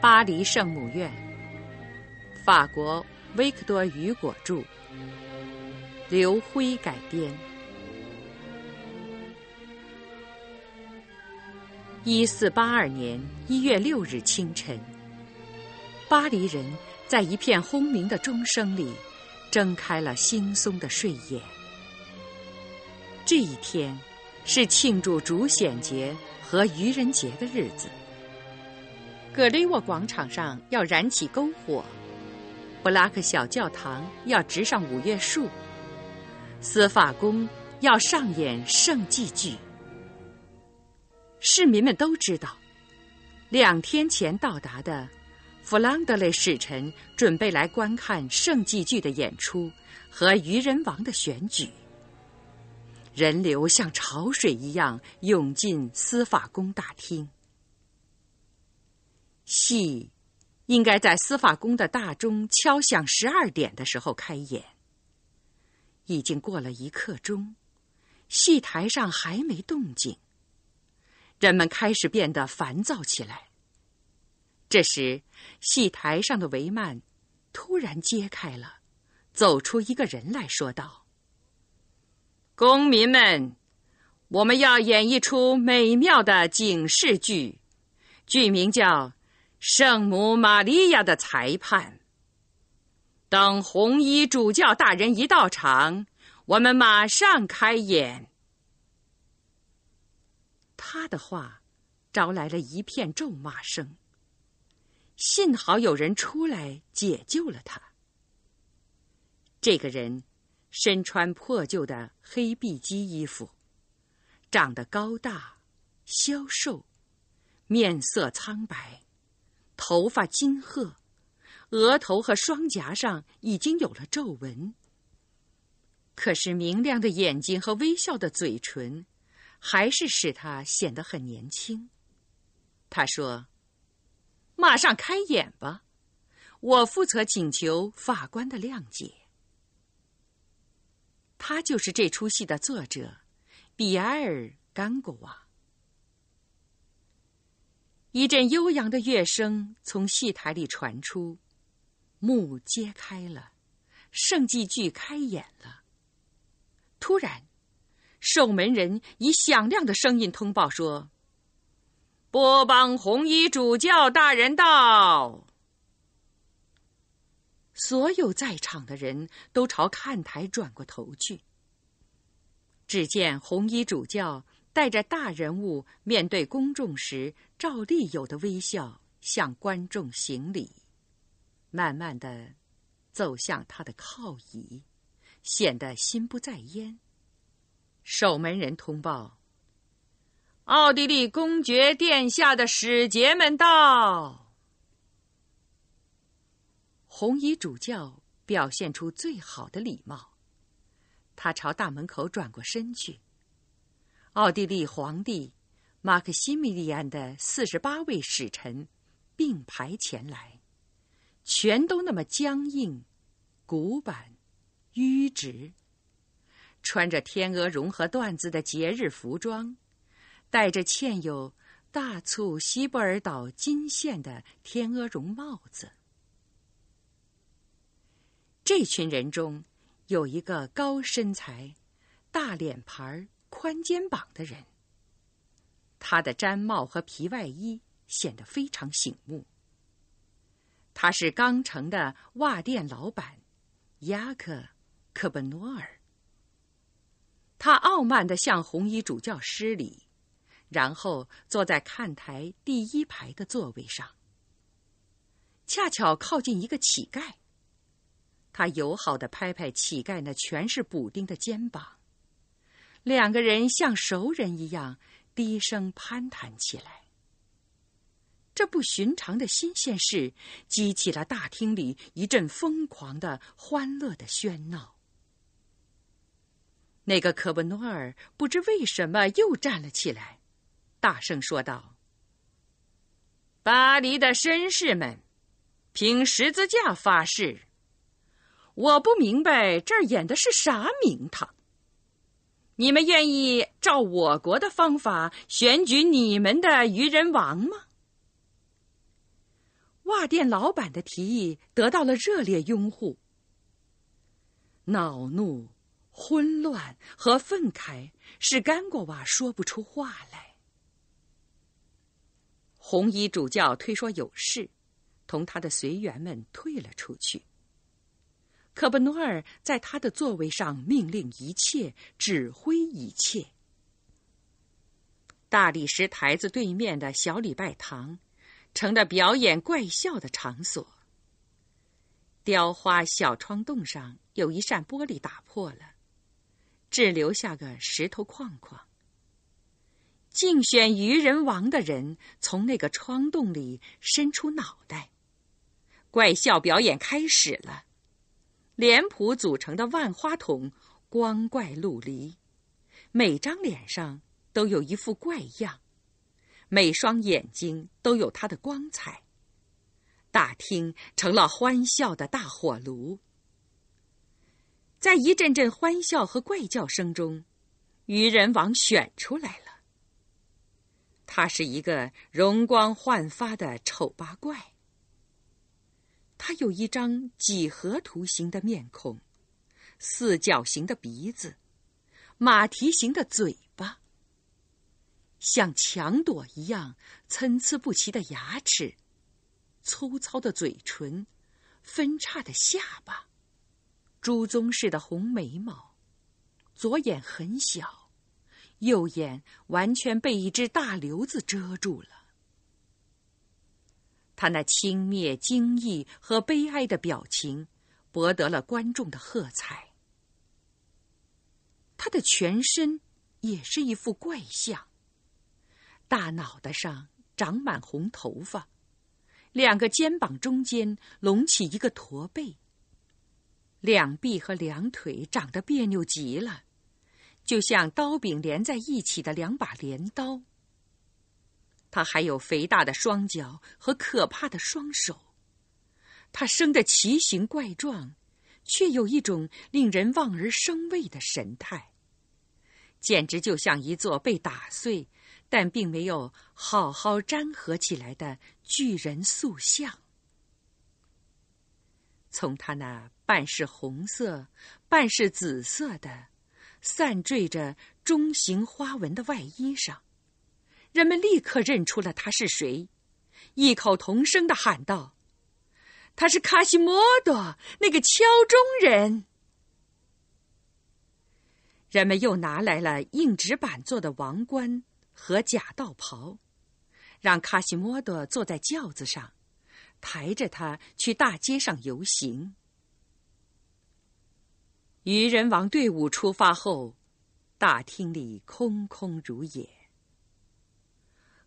巴黎圣母院，法国维克多·雨果著，刘辉改编。一四八二年一月六日清晨，巴黎人在一片轰鸣的钟声里睁开了惺忪的睡眼。这一天是庆祝主显节和愚人节的日子。格雷沃广场上要燃起篝火，布拉克小教堂要植上五月树，司法宫要上演圣祭剧。市民们都知道，两天前到达的弗朗德雷使臣准备来观看圣祭剧的演出和愚人王的选举。人流像潮水一样涌进司法宫大厅。戏应该在司法宫的大钟敲响十二点的时候开演。已经过了一刻钟，戏台上还没动静。人们开始变得烦躁起来。这时，戏台上的帷幔突然揭开了，走出一个人来说道：“公民们，我们要演一出美妙的警示剧，剧名叫。”圣母玛利亚的裁判。等红衣主教大人一到场，我们马上开演。他的话招来了一片咒骂声。幸好有人出来解救了他。这个人身穿破旧的黑碧基衣服，长得高大、消瘦，面色苍白。头发金褐，额头和双颊上已经有了皱纹。可是明亮的眼睛和微笑的嘴唇，还是使他显得很年轻。他说：“马上开演吧，我负责请求法官的谅解。”他就是这出戏的作者，比埃尔·甘果瓦。一阵悠扬的乐声从戏台里传出，幕揭开了，圣祭剧开演了。突然，守门人以响亮的声音通报说：“波邦红衣主教大人到。”所有在场的人都朝看台转过头去。只见红衣主教。带着大人物面对公众时照例有的微笑，向观众行礼，慢慢的走向他的靠椅，显得心不在焉。守门人通报：“奥地利公爵殿下的使节们到。”红衣主教表现出最好的礼貌，他朝大门口转过身去。奥地利皇帝马克西米利安的四十八位使臣并排前来，全都那么僵硬、古板、迂直，穿着天鹅绒和缎子的节日服装，戴着嵌有大促西布尔岛金线的天鹅绒帽子。这群人中有一个高身材、大脸盘儿。宽肩膀的人，他的毡帽和皮外衣显得非常醒目。他是钢城的袜店老板雅克·科本诺尔。他傲慢的向红衣主教施礼，然后坐在看台第一排的座位上，恰巧靠近一个乞丐。他友好的拍拍乞丐那全是补丁的肩膀。两个人像熟人一样低声攀谈起来。这不寻常的新鲜事激起了大厅里一阵疯狂的、欢乐的喧闹。那个科布诺尔不知为什么又站了起来，大声说道：“巴黎的绅士们，凭十字架发誓，我不明白这儿演的是啥名堂。”你们愿意照我国的方法选举你们的愚人王吗？袜店老板的提议得到了热烈拥护。恼怒、混乱和愤慨使甘果瓦说不出话来。红衣主教推说有事，同他的随员们退了出去。可布诺尔在他的座位上命令一切，指挥一切。大理石台子对面的小礼拜堂，成了表演怪笑的场所。雕花小窗洞上有一扇玻璃打破了，只留下个石头框框。竞选愚人王的人从那个窗洞里伸出脑袋，怪笑表演开始了。脸谱组成的万花筒光怪陆离，每张脸上都有一副怪样，每双眼睛都有它的光彩。大厅成了欢笑的大火炉，在一阵阵欢笑和怪叫声中，愚人王选出来了。他是一个容光焕发的丑八怪。他有一张几何图形的面孔，四角形的鼻子，马蹄形的嘴巴，像墙垛一样参差不齐的牙齿，粗糙的嘴唇，分叉的下巴，朱棕似的红眉毛，左眼很小，右眼完全被一只大瘤子遮住了。他那轻蔑、惊异和悲哀的表情，博得了观众的喝彩。他的全身也是一副怪相。大脑袋上长满红头发，两个肩膀中间隆起一个驼背，两臂和两腿长得别扭极了，就像刀柄连在一起的两把镰刀。他还有肥大的双脚和可怕的双手，他生得奇形怪状，却有一种令人望而生畏的神态，简直就像一座被打碎但并没有好好粘合起来的巨人塑像。从他那半是红色、半是紫色的、散缀着中型花纹的外衣上。人们立刻认出了他是谁，异口同声的喊道：“他是卡西莫多，那个敲钟人。”人们又拿来了硬纸板做的王冠和假道袍，让卡西莫多坐在轿子上，抬着他去大街上游行。愚人王队伍出发后，大厅里空空如也。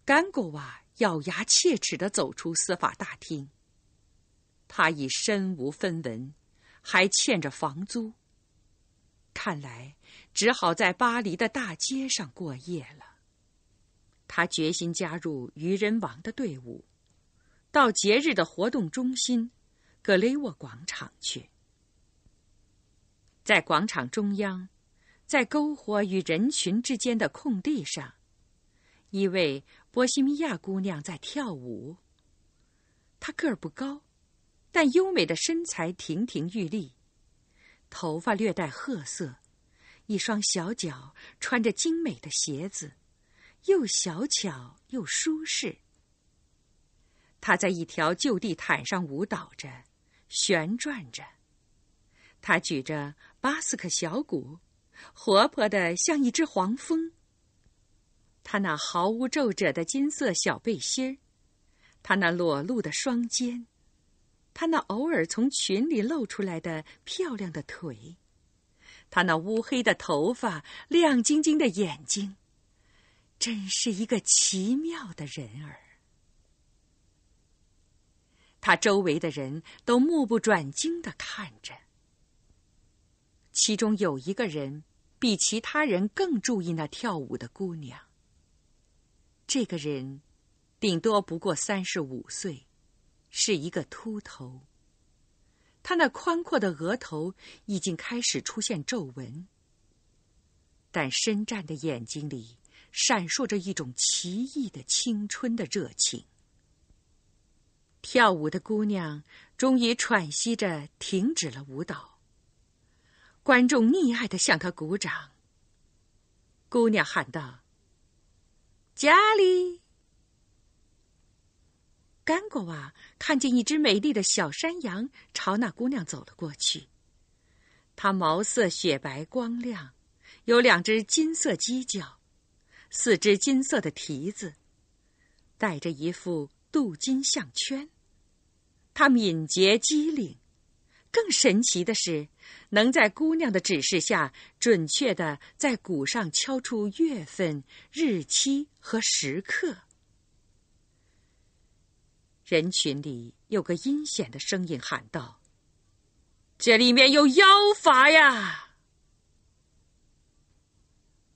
甘果瓦咬牙切齿地走出司法大厅。他已身无分文，还欠着房租。看来只好在巴黎的大街上过夜了。他决心加入愚人王的队伍，到节日的活动中心格雷沃广场去。在广场中央，在篝火与人群之间的空地上，一位。波西米亚姑娘在跳舞。她个儿不高，但优美的身材亭亭玉立，头发略带褐色，一双小脚穿着精美的鞋子，又小巧又舒适。她在一条旧地毯上舞蹈着，旋转着。她举着巴斯克小鼓，活泼的像一只黄蜂。他那毫无皱褶的金色小背心儿，他那裸露的双肩，他那偶尔从裙里露出来的漂亮的腿，他那乌黑的头发、亮晶晶的眼睛，真是一个奇妙的人儿。他周围的人都目不转睛的看着，其中有一个人比其他人更注意那跳舞的姑娘。这个人顶多不过三十五岁，是一个秃头。他那宽阔的额头已经开始出现皱纹，但深湛的眼睛里闪烁着一种奇异的青春的热情。跳舞的姑娘终于喘息着停止了舞蹈。观众溺爱的向她鼓掌。姑娘喊道：“家里。”甘果娃看见一只美丽的小山羊朝那姑娘走了过去。它毛色雪白光亮，有两只金色犄角，四只金色的蹄子，戴着一副镀金项圈。它敏捷机灵，更神奇的是，能在姑娘的指示下，准确的在鼓上敲出月份、日期和时刻。人群里有个阴险的声音喊道：“这里面有妖法呀！”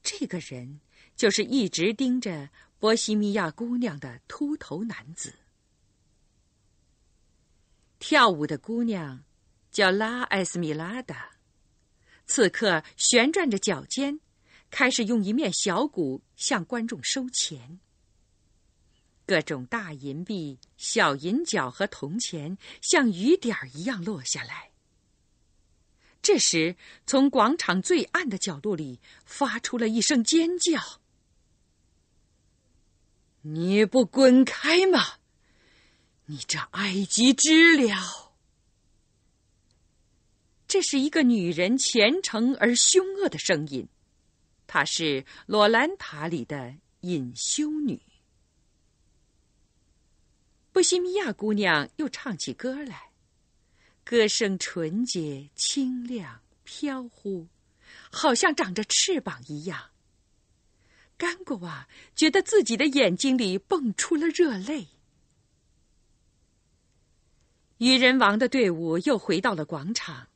这个人就是一直盯着波西米亚姑娘的秃头男子。跳舞的姑娘叫拉埃斯米拉达，此刻旋转着脚尖，开始用一面小鼓向观众收钱。各种大银币、小银角和铜钱像雨点儿一样落下来。这时，从广场最暗的角落里发出了一声尖叫：“你不滚开吗？”你这埃及知了！这是一个女人虔诚而凶恶的声音，她是罗兰塔里的隐修女。波西米亚姑娘又唱起歌来，歌声纯洁、清亮、飘忽，好像长着翅膀一样。甘果娃觉得自己的眼睛里蹦出了热泪。愚人王的队伍又回到了广场，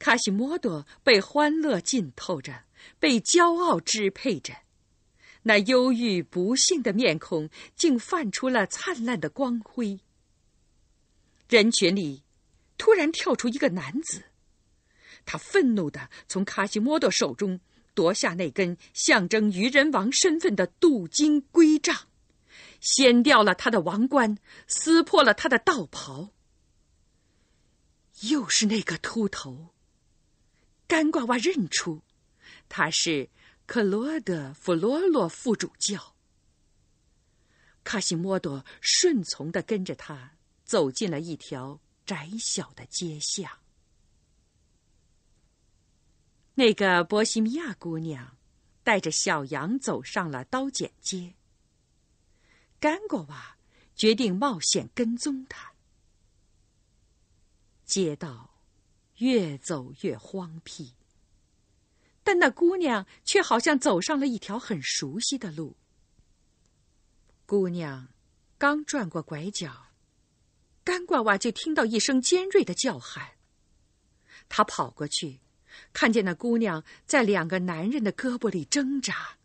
卡西莫多被欢乐浸透着，被骄傲支配着，那忧郁不幸的面孔竟泛出了灿烂的光辉。人群里，突然跳出一个男子，他愤怒的从卡西莫多手中夺下那根象征愚人王身份的镀金圭杖，掀掉了他的王冠，撕破了他的道袍。又是那个秃头。干瓜娃认出，他是克罗德·弗罗洛副主教。卡西莫多顺从的跟着他走进了一条窄小的街巷。那个波西米亚姑娘带着小羊走上了刀剪街。干瓜娃决定冒险跟踪他。街道越走越荒僻，但那姑娘却好像走上了一条很熟悉的路。姑娘刚转过拐角，干瓜娃就听到一声尖锐的叫喊。他跑过去，看见那姑娘在两个男人的胳膊里挣扎，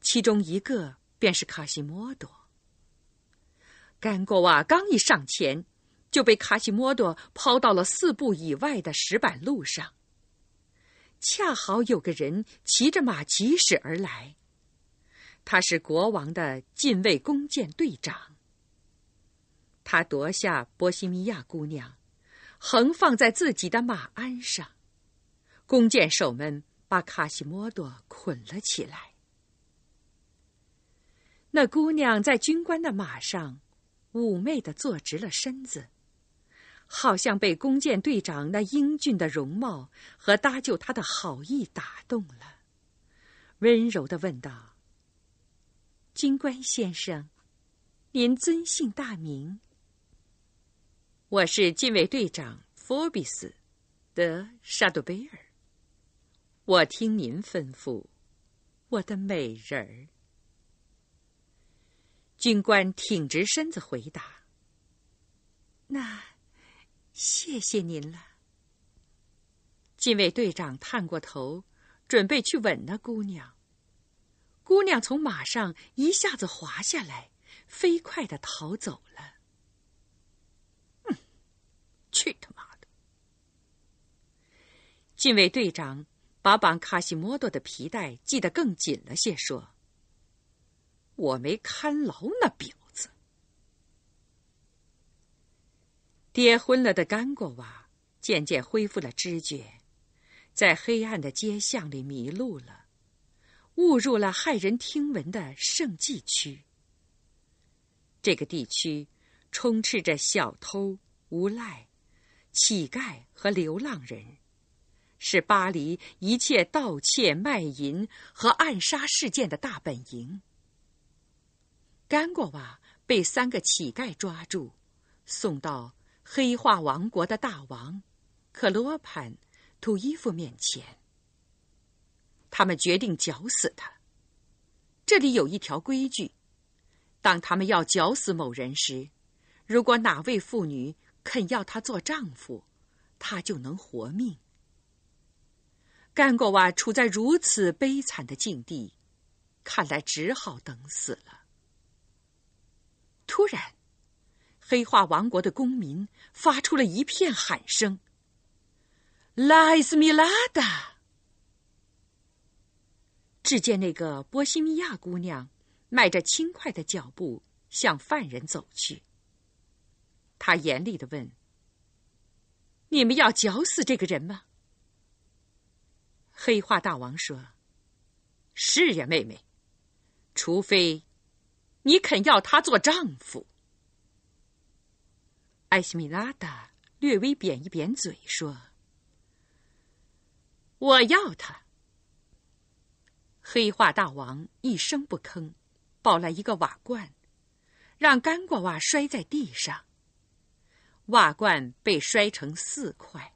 其中一个便是卡西莫多。干瓜娃刚一上前。就被卡西莫多抛到了四步以外的石板路上。恰好有个人骑着马疾驶而来，他是国王的禁卫弓箭队长。他夺下波西米亚姑娘，横放在自己的马鞍上，弓箭手们把卡西莫多捆了起来。那姑娘在军官的马上，妩媚的坐直了身子。好像被弓箭队长那英俊的容貌和搭救他的好意打动了，温柔的问道：“军官先生，您尊姓大名？”“我是禁卫队长福比斯，德沙杜贝尔。”“我听您吩咐，我的美人儿。”军官挺直身子回答：“那。”谢谢您了。禁卫队长探过头，准备去吻那姑娘。姑娘从马上一下子滑下来，飞快的逃走了。嗯，去他妈的！禁卫队长把绑卡西莫多的皮带系得更紧了些，说：“我没看牢那婊子。”跌昏了的甘果娃渐渐恢复了知觉，在黑暗的街巷里迷路了，误入了骇人听闻的圣迹区。这个地区充斥着小偷、无赖、乞丐和流浪人，是巴黎一切盗窃、卖淫和暗杀事件的大本营。甘果娃被三个乞丐抓住，送到。黑化王国的大王克罗潘图伊夫面前，他们决定绞死他。这里有一条规矩：当他们要绞死某人时，如果哪位妇女肯要他做丈夫，他就能活命。甘果娃处在如此悲惨的境地，看来只好等死了。突然。黑化王国的公民发出了一片喊声：“拉伊斯米拉达！”只见那个波西米亚姑娘迈着轻快的脚步向犯人走去。她严厉的问：“你们要绞死这个人吗？”黑化大王说：“是呀，妹妹，除非你肯要他做丈夫。”艾西米拉达略微扁一扁嘴，说：“我要他。”黑化大王一声不吭，抱来一个瓦罐，让干瓜娃摔在地上。瓦罐被摔成四块，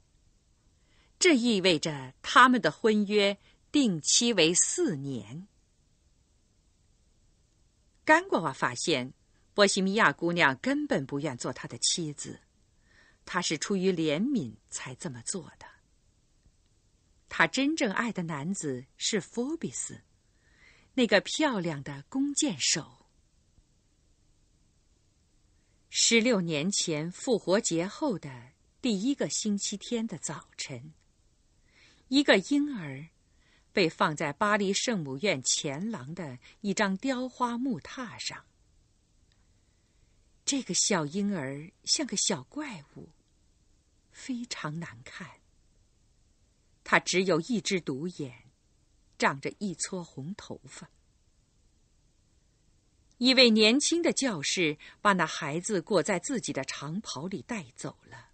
这意味着他们的婚约定期为四年。干瓜娃发现。波西米亚姑娘根本不愿做他的妻子，她是出于怜悯才这么做的。她真正爱的男子是佛比斯，那个漂亮的弓箭手。十六年前复活节后的第一个星期天的早晨，一个婴儿被放在巴黎圣母院前廊的一张雕花木榻上。这个小婴儿像个小怪物，非常难看。他只有一只独眼，长着一撮红头发。一位年轻的教士把那孩子裹在自己的长袍里带走了。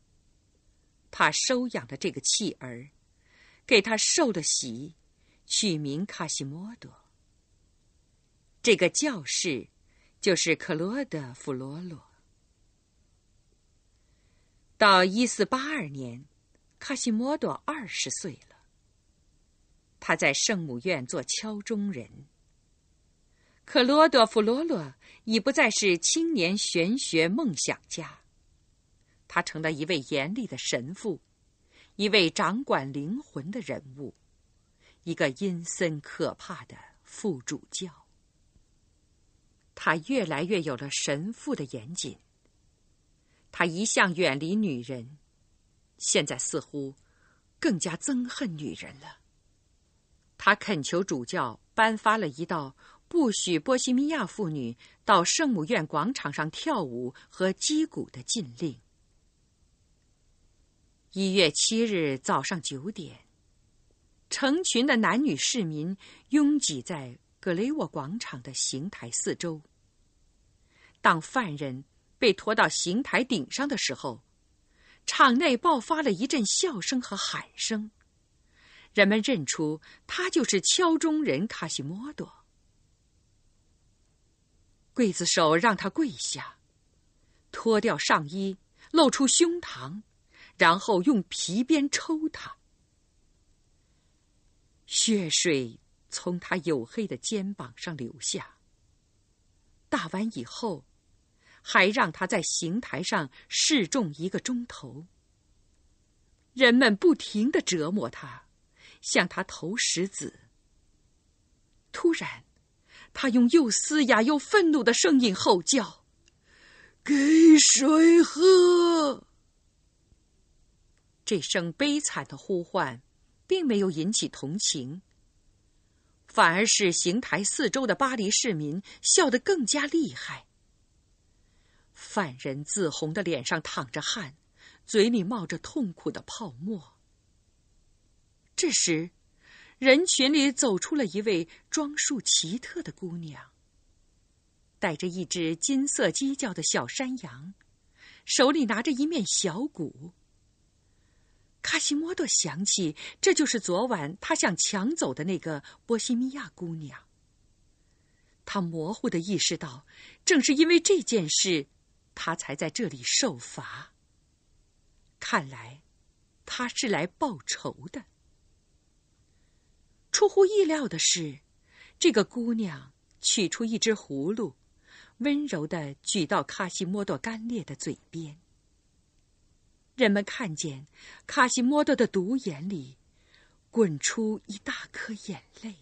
他收养了这个弃儿，给他受了洗，取名卡西莫多。这个教士。就是克罗德·弗罗罗。到一四八二年，卡西莫多二十岁了。他在圣母院做敲钟人。克罗德·弗罗罗已不再是青年玄学梦想家，他成了一位严厉的神父，一位掌管灵魂的人物，一个阴森可怕的副主教。他越来越有了神父的严谨。他一向远离女人，现在似乎更加憎恨女人了。他恳求主教颁发了一道不许波西米亚妇女到圣母院广场上跳舞和击鼓的禁令。一月七日早上九点，成群的男女市民拥挤在格雷沃广场的刑台四周。当犯人被拖到刑台顶上的时候，场内爆发了一阵笑声和喊声。人们认出他就是敲钟人卡西莫多。刽子手让他跪下，脱掉上衣，露出胸膛，然后用皮鞭抽他。血水从他黝黑的肩膀上流下。打完以后。还让他在刑台上示众一个钟头。人们不停的折磨他，向他投石子。突然，他用又嘶哑又愤怒的声音吼叫：“给水喝！”这声悲惨的呼唤，并没有引起同情，反而是刑台四周的巴黎市民笑得更加厉害。犯人自红的脸上淌着汗，嘴里冒着痛苦的泡沫。这时，人群里走出了一位装束奇特的姑娘，带着一只金色犄角的小山羊，手里拿着一面小鼓。卡西莫多想起，这就是昨晚他想抢走的那个波西米亚姑娘。他模糊的意识到，正是因为这件事，他才在这里受罚。看来，他是来报仇的。出乎意料的是，这个姑娘取出一只葫芦，温柔的举到卡西莫多干裂的嘴边。人们看见卡西莫多的独眼里滚出一大颗眼泪。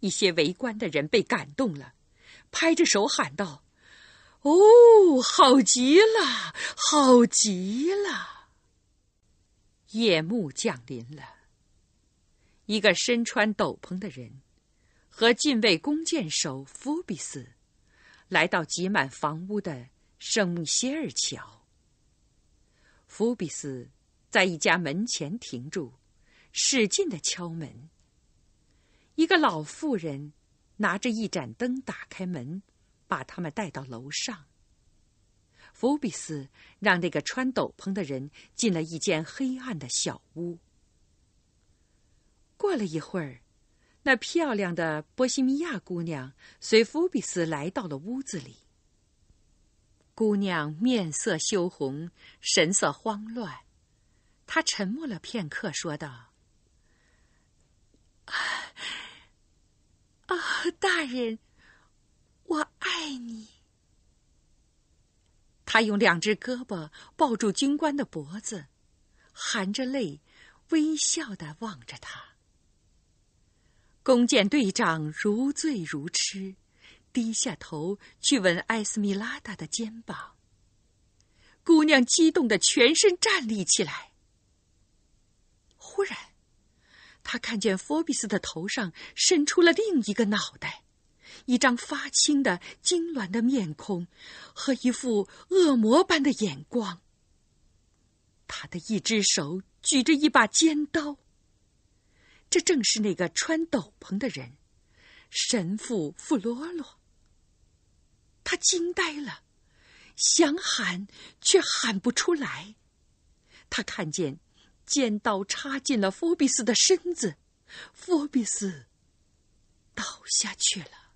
一些围观的人被感动了，拍着手喊道：“哦，好极了，好极了！”夜幕降临了。一个身穿斗篷的人和禁卫弓箭手福比斯来到挤满房屋的圣米歇尔桥。福比斯在一家门前停住，使劲的敲门。一个老妇人拿着一盏灯打开门，把他们带到楼上。福比斯让那个穿斗篷的人进了一间黑暗的小屋。过了一会儿，那漂亮的波西米亚姑娘随福比斯来到了屋子里。姑娘面色羞红，神色慌乱，她沉默了片刻，说道：“啊。”啊，大人，我爱你。他用两只胳膊抱住军官的脖子，含着泪，微笑的望着他。弓箭队长如醉如痴，低下头去吻艾斯米拉达的肩膀。姑娘激动的全身站立起来。忽然。他看见佛比斯的头上伸出了另一个脑袋，一张发青的痉挛的面孔，和一副恶魔般的眼光。他的一只手举着一把尖刀。这正是那个穿斗篷的人，神父弗罗罗。他惊呆了，想喊却喊不出来。他看见。尖刀插进了福比斯的身子，福比斯倒下去了。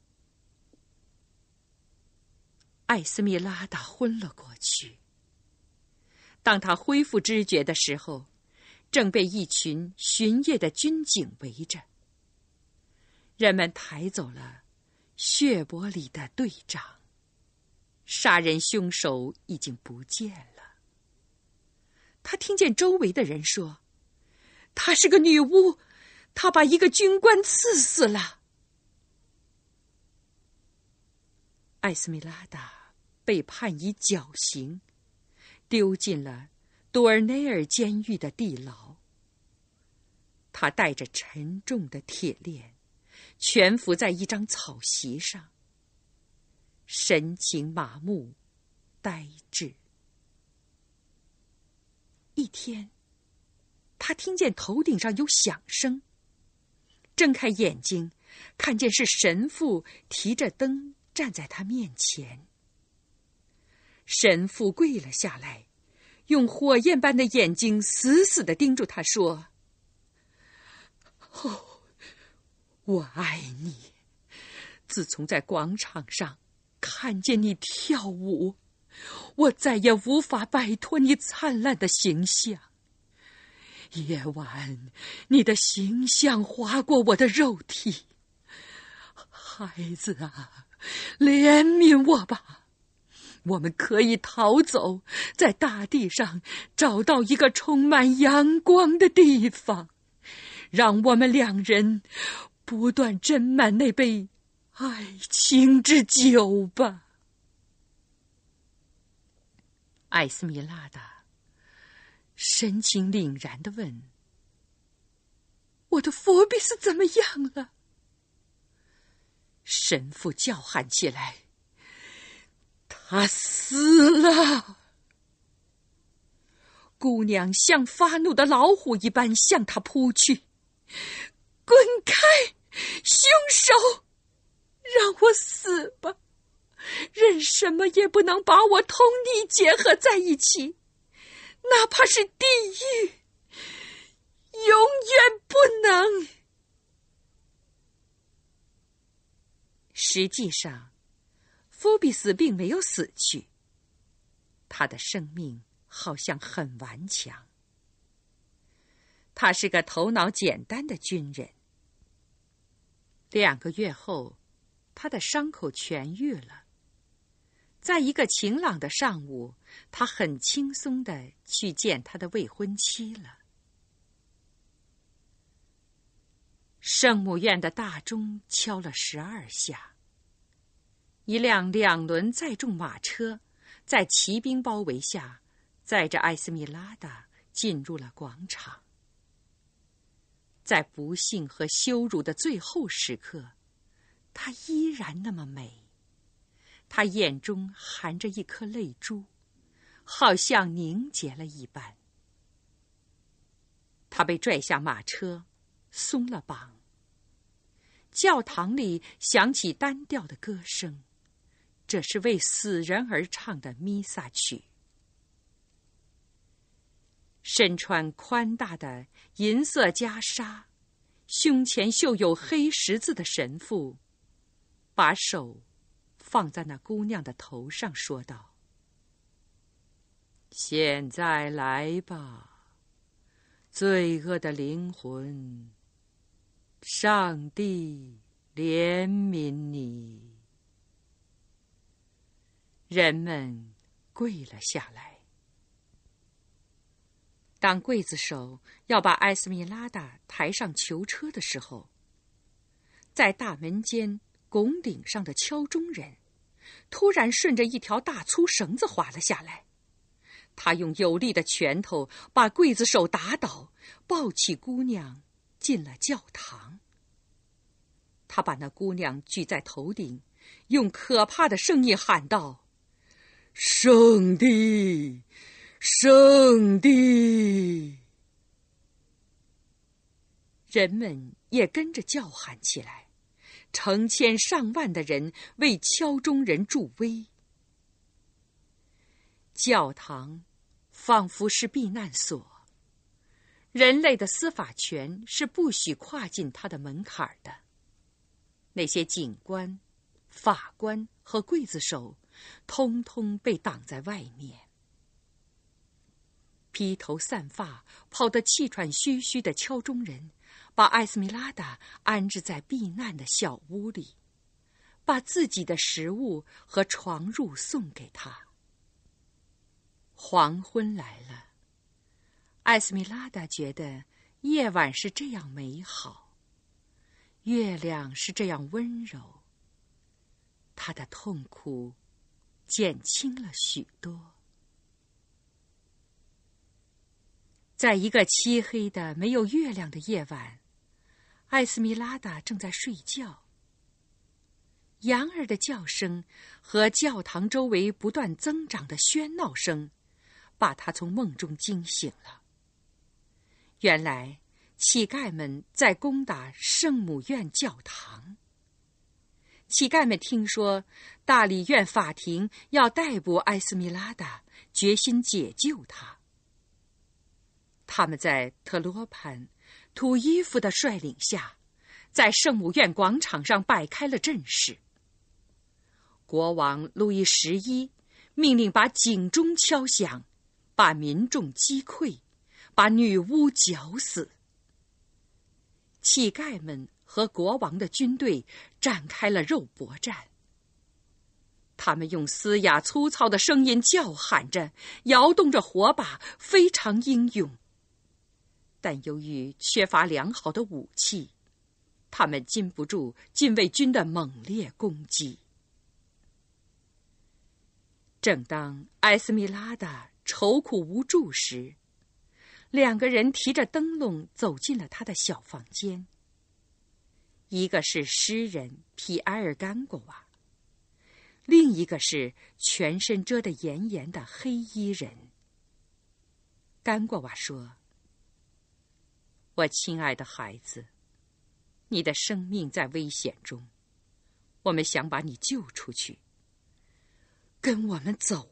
艾斯米拉达昏了过去。当他恢复知觉的时候，正被一群巡夜的军警围着。人们抬走了血泊里的队长，杀人凶手已经不见了。他听见周围的人说：“她是个女巫，她把一个军官刺死了。”艾斯米拉达被判以绞刑，丢进了多尔内尔监狱的地牢。他带着沉重的铁链，蜷伏在一张草席上，神情麻木，呆滞。一天，他听见头顶上有响声，睁开眼睛，看见是神父提着灯站在他面前。神父跪了下来，用火焰般的眼睛死死的盯住他，说：“哦，我爱你。自从在广场上看见你跳舞。”我再也无法摆脱你灿烂的形象。夜晚，你的形象划过我的肉体。孩子啊，怜悯我吧！我们可以逃走，在大地上找到一个充满阳光的地方，让我们两人不断斟满那杯爱情之酒吧。艾斯米拉达神情凛然的问：“我的佛比斯怎么样了？”神父叫喊起来：“他死了！”姑娘像发怒的老虎一般向他扑去。滚开，凶手！让我死吧！任什么也不能把我同你结合在一起，哪怕是地狱，永远不能。实际上，福比斯并没有死去。他的生命好像很顽强。他是个头脑简单的军人。两个月后，他的伤口痊愈了。在一个晴朗的上午，他很轻松的去见他的未婚妻了。圣母院的大钟敲了十二下。一辆两轮载重马车。在骑兵包围下，载着艾斯米拉达进入了广场。在不幸和羞辱的最后时刻，她依然那么美。她眼中含着一颗泪珠，好像凝结了一般。她被拽下马车，松了绑。教堂里响起单调的歌声。这是为死人而唱的弥撒曲。身穿宽大的银色袈裟、胸前绣有黑十字的神父，把手放在那姑娘的头上，说道：“现在来吧，罪恶的灵魂，上帝怜悯你。”人们跪了下来。当刽子手要把艾斯米拉达抬上囚车的时候，在大门间拱顶上的敲钟人突然顺着一条大粗绳子滑了下来。他用有力的拳头把刽子手打倒，抱起姑娘进了教堂。他把那姑娘举在头顶，用可怕的声音喊道。圣地，圣地！人们也跟着叫喊起来，成千上万的人为敲钟人助威。教堂仿佛是避难所，人类的司法权是不许跨进他的门槛的。那些警官、法官和刽子手。通通被挡在外面。披头散发、跑得气喘吁吁的敲钟人，把艾斯米拉达安置在避难的小屋里，把自己的食物和床褥送给他。黄昏来了，艾斯米拉达觉得夜晚是这样美好，月亮是这样温柔，他的痛苦。减轻了许多。在一个漆黑的、没有月亮的夜晚，艾斯米拉达正在睡觉。羊儿的叫声和教堂周围不断增长的喧闹声，把他从梦中惊醒了。原来，乞丐们在攻打圣母院教堂。乞丐们听说大理院法庭要逮捕艾斯米拉达，决心解救他。他们在特罗潘土伊夫的率领下，在圣母院广场上摆开了阵势。国王路易十一命令把警钟敲响，把民众击溃，把女巫绞死。乞丐们。和国王的军队展开了肉搏战。他们用嘶哑粗糙的声音叫喊着，摇动着火把，非常英勇。但由于缺乏良好的武器，他们禁不住禁卫军的猛烈攻击。正当埃斯米拉达愁苦无助时，两个人提着灯笼走进了他的小房间。一个是诗人皮埃尔甘果瓦，另一个是全身遮得严严的黑衣人。甘瓜瓦说：“我亲爱的孩子，你的生命在危险中，我们想把你救出去。跟我们走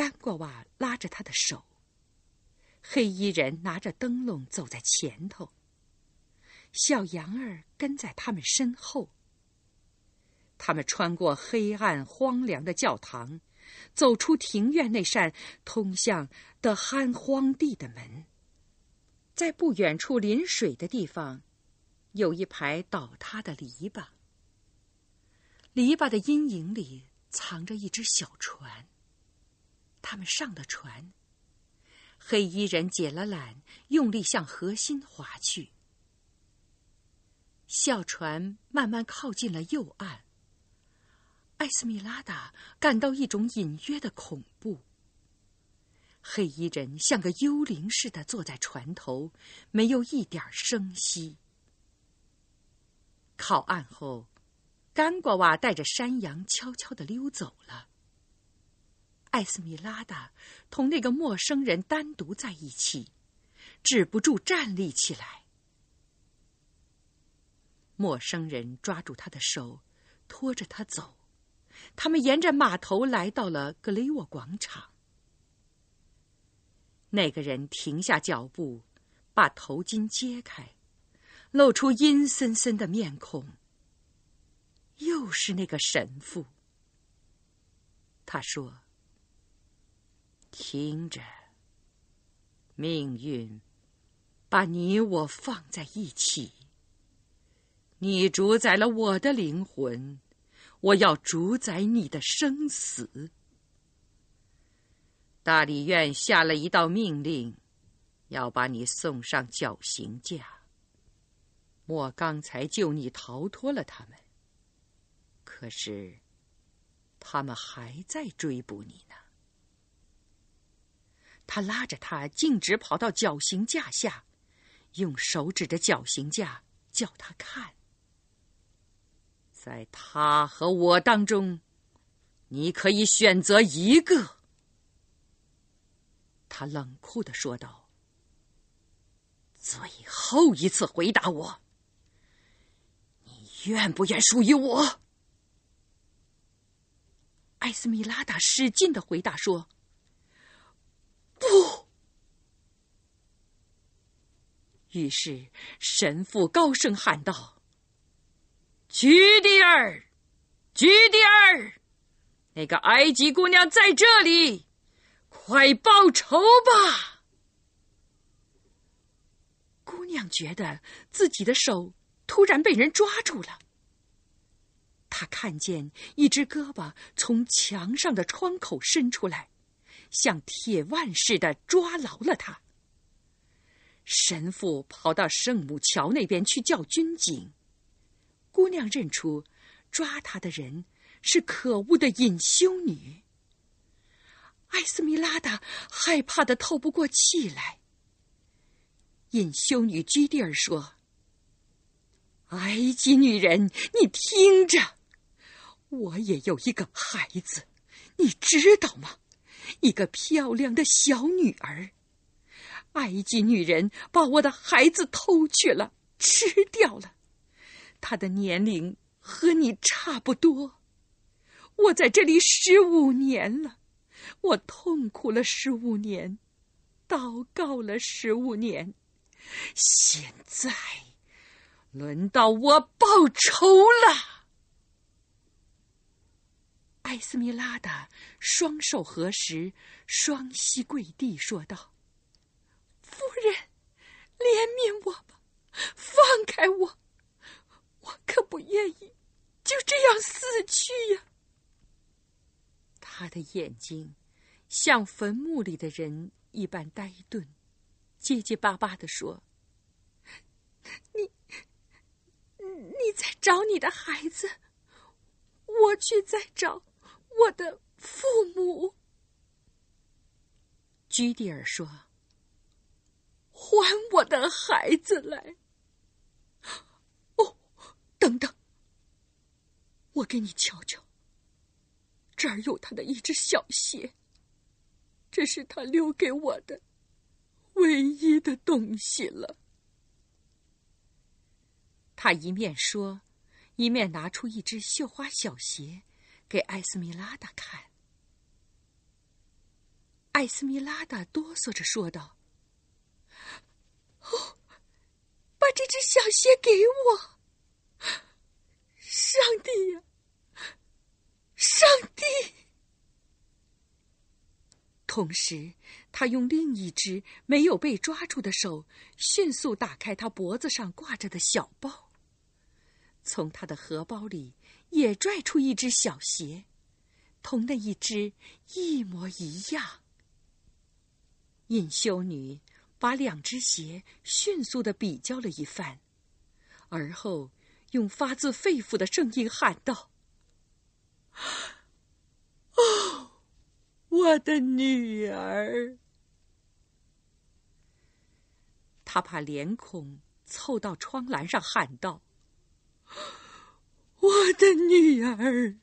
吧。”甘瓜瓦拉着他的手，黑衣人拿着灯笼走在前头，小羊儿跟在他们身后。他们穿过黑暗荒凉的教堂。走出庭院那扇通向的憨荒地的门，在不远处临水的地方，有一排倒塌的篱笆。篱笆的阴影里藏着一只小船。他们上了船，黑衣人解了缆，用力向河心划去。小船慢慢靠近了右岸。艾斯米拉达感到一种隐约的恐怖。黑衣人像个幽灵似的坐在船头，没有一点声息。靠岸后，干瓜瓦带着山羊悄悄的溜走了。艾斯米拉达同那个陌生人单独在一起，止不住站立起来。陌生人抓住他的手，拖着他走。他们沿着码头来到了格雷沃广场。那个人停下脚步，把头巾揭开，露出阴森森的面孔。又是那个神父。他说：“听着，命运把你我放在一起，你主宰了我的灵魂。”我要主宰你的生死。大理院下了一道命令，要把你送上绞刑架。我刚才救你逃脱了他们，可是他们还在追捕你呢。他拉着他径直跑到绞刑架下，用手指着绞刑架，叫他看。在他和我当中，你可以选择一个。”他冷酷的说道。“最后一次回答我，你愿不愿属于我？”艾斯米拉达使劲的回答说：“不。”于是神父高声喊道。菊迪尔，菊迪尔，那个埃及姑娘在这里，快报仇吧！姑娘觉得自己的手突然被人抓住了，她看见一只胳膊从墙上的窗口伸出来，像铁腕似的抓牢了他。神父跑到圣母桥那边去叫军警。姑娘认出抓她的人是可恶的隐修女。艾斯米拉达害怕的透不过气来。隐修女居蒂尔说：“埃及女人，你听着，我也有一个孩子，你知道吗？一个漂亮的小女儿。埃及女人把我的孩子偷去了，吃掉了。”她的年龄和你差不多，我在这里十五年了，我痛苦了十五年，祷告了十五年，现在轮到我报仇了。艾斯米拉达双手合十，双膝跪地，说道：“夫人，怜悯我吧，放开我。”我可不愿意就这样死去呀！他的眼睛像坟墓里的人一般呆顿，结结巴巴的说：“你，你在找你的孩子，我却在找我的父母。”居蒂尔说：“还我的孩子来！”哦等等，我给你瞧瞧，这儿有他的一只小鞋。这是他留给我的唯一的东西了。他一面说，一面拿出一只绣花小鞋，给艾斯米拉达看。艾斯米拉达哆嗦着说道：“哦，把这只小鞋给我！上帝呀，上帝！”同时，他用另一只没有被抓住的手，迅速打开他脖子上挂着的小包，从他的荷包里也拽出一只小鞋，同那一只一模一样。隐修女把两只鞋迅速的比较了一番，而后用发自肺腑的声音喊道：“哦，我的女儿！”她把脸孔凑到窗栏上喊道：“我的女儿，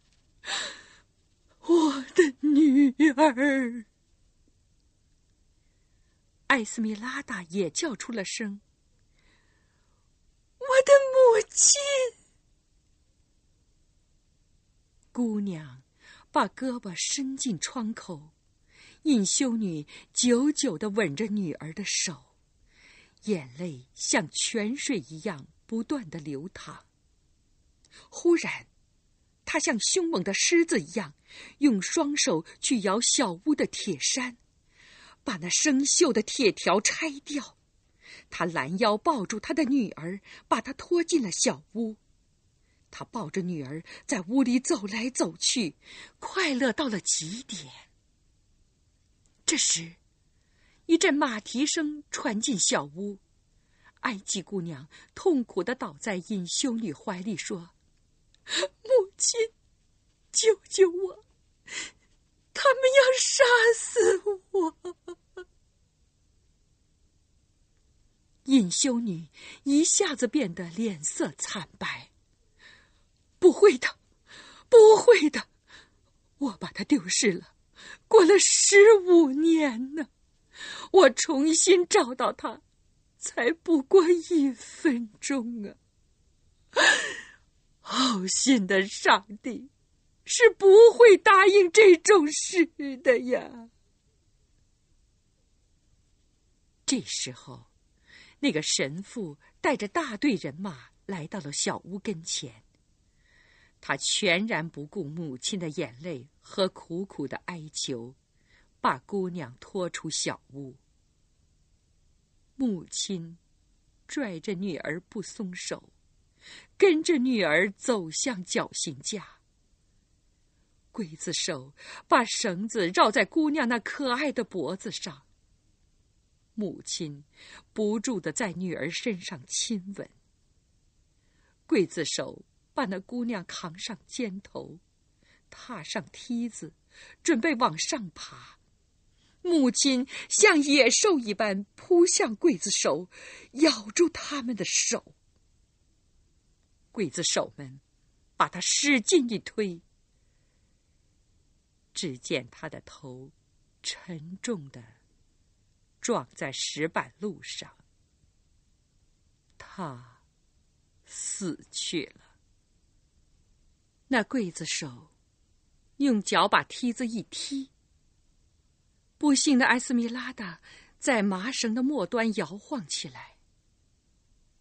我的女儿！”艾斯米拉达也叫出了声：“我的母亲！”姑娘把胳膊伸进窗口，隐修女久久的吻着女儿的手，眼泪像泉水一样不断的流淌。忽然，她像凶猛的狮子一样，用双手去摇小屋的铁山。把那生锈的铁条拆掉，他拦腰抱住他的女儿，把她拖进了小屋。他抱着女儿在屋里走来走去，快乐到了极点。这时，一阵马蹄声传进小屋，埃及姑娘痛苦的倒在隐修女怀里，说：“母亲，救救我！”他们要杀死我！隐修女一下子变得脸色惨白。不会的，不会的，我把它丢失了，过了十五年呢，我重新找到它，才不过一分钟啊！好心的上帝！是不会答应这种事的呀。这时候，那个神父带着大队人马来到了小屋跟前。他全然不顾母亲的眼泪和苦苦的哀求，把姑娘拖出小屋。母亲拽着女儿不松手，跟着女儿走向绞刑架。刽子手把绳子绕在姑娘那可爱的脖子上。母亲不住的在女儿身上亲吻。刽子手把那姑娘扛上肩头，踏上梯子，准备往上爬。母亲像野兽一般扑向刽子手，咬住他们的手。刽子手们把他使劲一推。只见他的头沉重的撞在石板路上，他死去了。那刽子手用脚把梯子一踢，不幸的埃斯米拉达在麻绳的末端摇晃起来，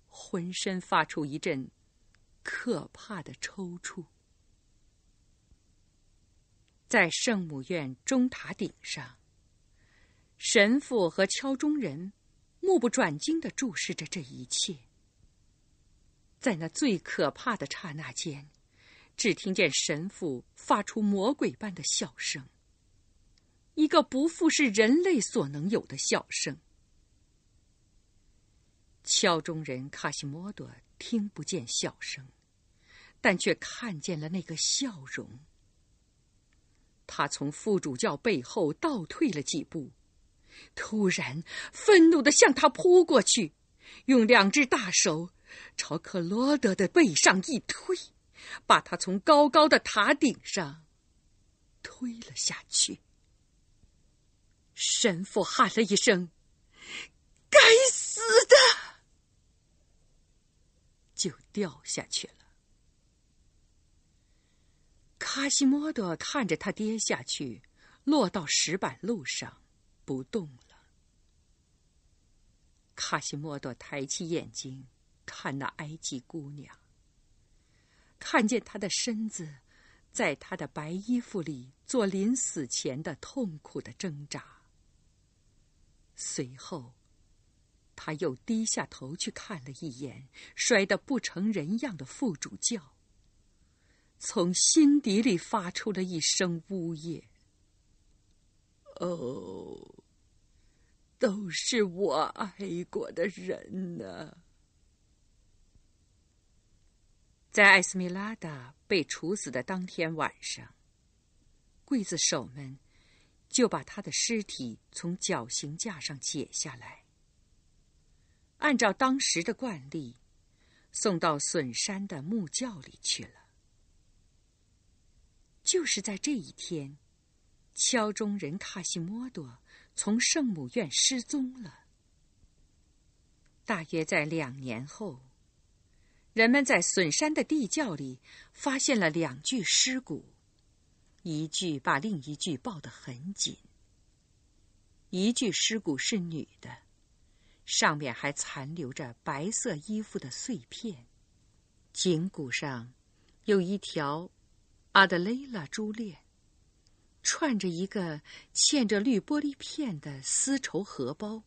浑身发出一阵可怕的抽搐。在圣母院钟塔顶上，神父和敲钟人目不转睛的注视着这一切。在那最可怕的刹那间，只听见神父发出魔鬼般的笑声，一个不复是人类所能有的笑声。敲钟人卡西莫多听不见笑声，但却看见了那个笑容。他从副主教背后倒退了几步，突然愤怒的向他扑过去，用两只大手朝克罗德的背上一推，把他从高高的塔顶上推了下去。神父喊了一声：“该死的！”就掉下去了。卡西莫多看着他跌下去，落到石板路上，不动了。卡西莫多抬起眼睛看那埃及姑娘，看见她的身子在她的白衣服里做临死前的痛苦的挣扎。随后。他又低下头去看了一眼摔得不成人样的副主教，从心底里发出了一声呜咽：“哦，都是我爱过的人呢！”在艾斯米拉达被处死的当天晚上，刽子手们就把他的尸体从绞刑架上解下来。按照当时的惯例，送到笋山的木窖里去了。就是在这一天，敲钟人卡西莫多从圣母院失踪了。大约在两年后，人们在笋山的地窖里发现了两具尸骨，一具把另一具抱得很紧。一具尸骨是女的。上面还残留着白色衣服的碎片，颈骨上有一条阿德雷拉珠链，串着一个嵌着绿玻璃片的丝绸荷包。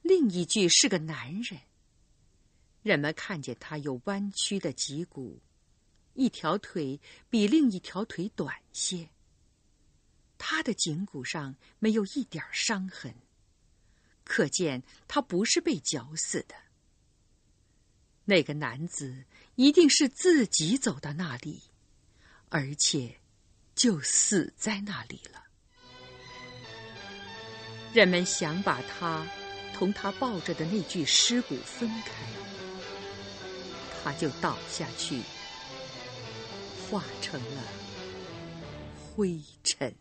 另一具是个男人，人们看见他有弯曲的脊骨，一条腿比另一条腿短些。他的颈骨上没有一点伤痕。可见他不是被绞死的。那个男子一定是自己走到那里，而且就死在那里了。人们想把他同他抱着的那具尸骨分开，他就倒下去，化成了灰尘。